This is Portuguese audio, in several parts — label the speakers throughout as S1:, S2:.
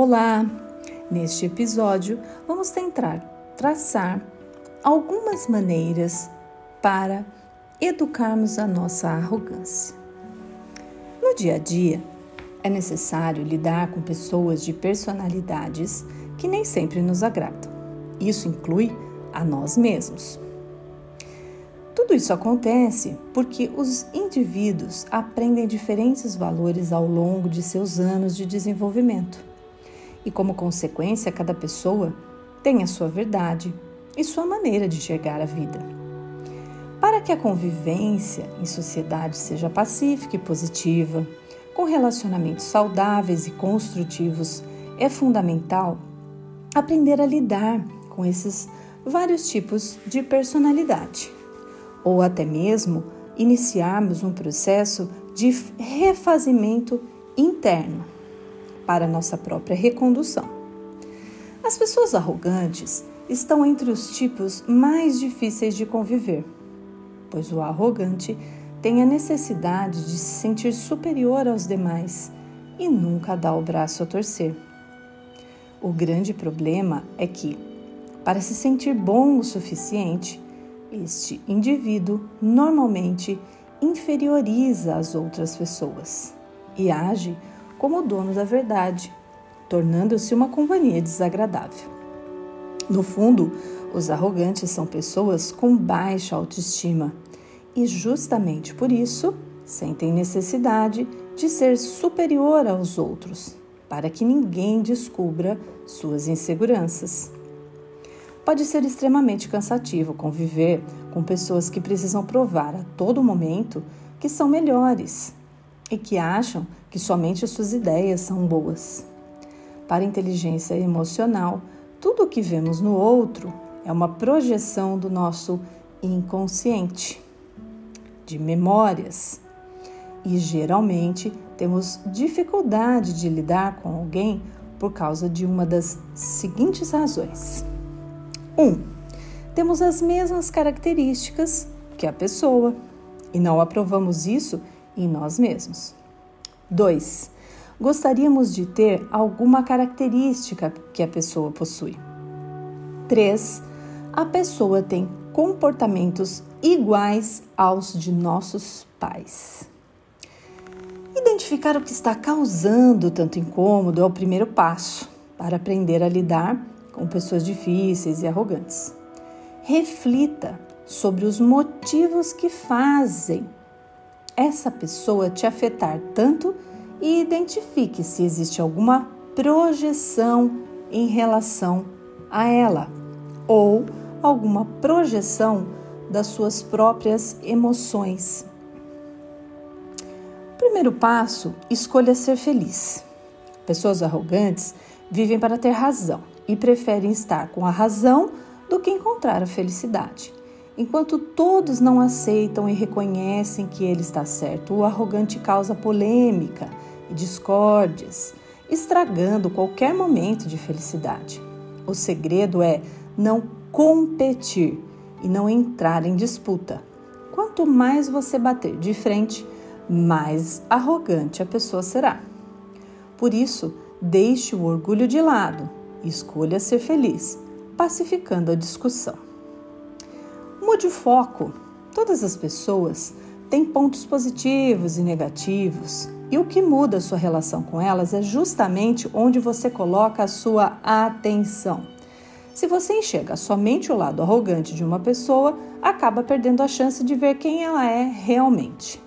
S1: Olá! Neste episódio, vamos tentar traçar algumas maneiras para educarmos a nossa arrogância. No dia a dia, é necessário lidar com pessoas de personalidades que nem sempre nos agradam. Isso inclui a nós mesmos. Tudo isso acontece porque os indivíduos aprendem diferentes valores ao longo de seus anos de desenvolvimento. E, como consequência, cada pessoa tem a sua verdade e sua maneira de enxergar a vida. Para que a convivência em sociedade seja pacífica e positiva, com relacionamentos saudáveis e construtivos, é fundamental aprender a lidar com esses vários tipos de personalidade, ou até mesmo iniciarmos um processo de refazimento interno para nossa própria recondução. As pessoas arrogantes estão entre os tipos mais difíceis de conviver, pois o arrogante tem a necessidade de se sentir superior aos demais e nunca dá o braço a torcer. O grande problema é que, para se sentir bom o suficiente, este indivíduo normalmente inferioriza as outras pessoas e age como dono da verdade, tornando-se uma companhia desagradável. No fundo, os arrogantes são pessoas com baixa autoestima e, justamente por isso, sentem necessidade de ser superior aos outros para que ninguém descubra suas inseguranças. Pode ser extremamente cansativo conviver com pessoas que precisam provar a todo momento que são melhores e que acham que somente suas ideias são boas. Para a inteligência emocional, tudo o que vemos no outro é uma projeção do nosso inconsciente, de memórias, e geralmente temos dificuldade de lidar com alguém por causa de uma das seguintes razões. 1. Um, temos as mesmas características que a pessoa e não aprovamos isso em nós mesmos. 2. Gostaríamos de ter alguma característica que a pessoa possui. 3. A pessoa tem comportamentos iguais aos de nossos pais. Identificar o que está causando tanto incômodo é o primeiro passo para aprender a lidar com pessoas difíceis e arrogantes. Reflita sobre os motivos que fazem essa pessoa te afetar tanto e identifique se existe alguma projeção em relação a ela ou alguma projeção das suas próprias emoções Primeiro passo: escolha ser feliz. Pessoas arrogantes vivem para ter razão e preferem estar com a razão do que encontrar a felicidade. Enquanto todos não aceitam e reconhecem que ele está certo, o arrogante causa polêmica e discórdias, estragando qualquer momento de felicidade. O segredo é não competir e não entrar em disputa. Quanto mais você bater de frente, mais arrogante a pessoa será. Por isso, deixe o orgulho de lado e escolha ser feliz, pacificando a discussão. Mude o foco. Todas as pessoas têm pontos positivos e negativos, e o que muda a sua relação com elas é justamente onde você coloca a sua atenção. Se você enxerga somente o lado arrogante de uma pessoa, acaba perdendo a chance de ver quem ela é realmente.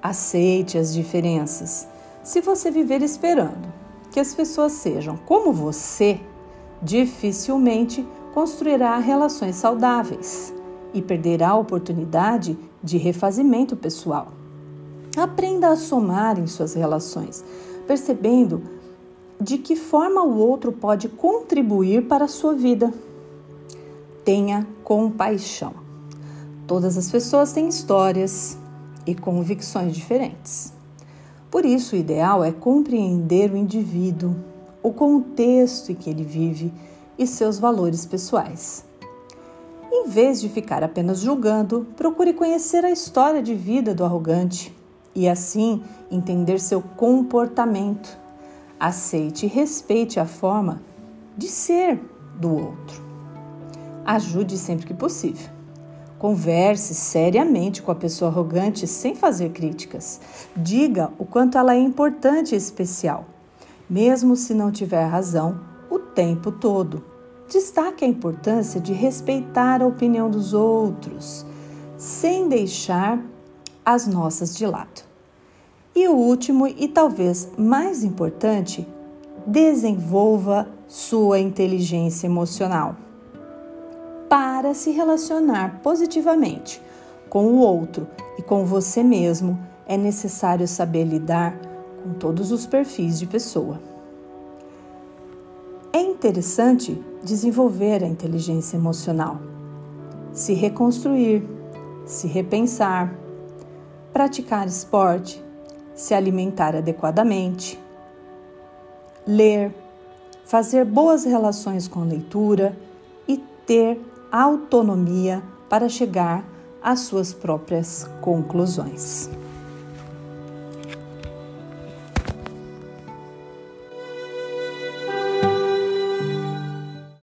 S1: Aceite as diferenças. Se você viver esperando que as pessoas sejam como você, dificilmente construirá relações saudáveis e perderá a oportunidade de refazimento pessoal. Aprenda a somar em suas relações, percebendo de que forma o outro pode contribuir para a sua vida. Tenha compaixão. Todas as pessoas têm histórias, e convicções diferentes. Por isso, o ideal é compreender o indivíduo, o contexto em que ele vive e seus valores pessoais. Em vez de ficar apenas julgando, procure conhecer a história de vida do arrogante e, assim, entender seu comportamento. Aceite e respeite a forma de ser do outro. Ajude sempre que possível. Converse seriamente com a pessoa arrogante sem fazer críticas. Diga o quanto ela é importante e especial, mesmo se não tiver razão o tempo todo. Destaque a importância de respeitar a opinião dos outros, sem deixar as nossas de lado. E o último e talvez mais importante, desenvolva sua inteligência emocional para se relacionar positivamente com o outro e com você mesmo, é necessário saber lidar com todos os perfis de pessoa. É interessante desenvolver a inteligência emocional, se reconstruir, se repensar, praticar esporte, se alimentar adequadamente, ler, fazer boas relações com leitura e ter autonomia para chegar às suas próprias conclusões.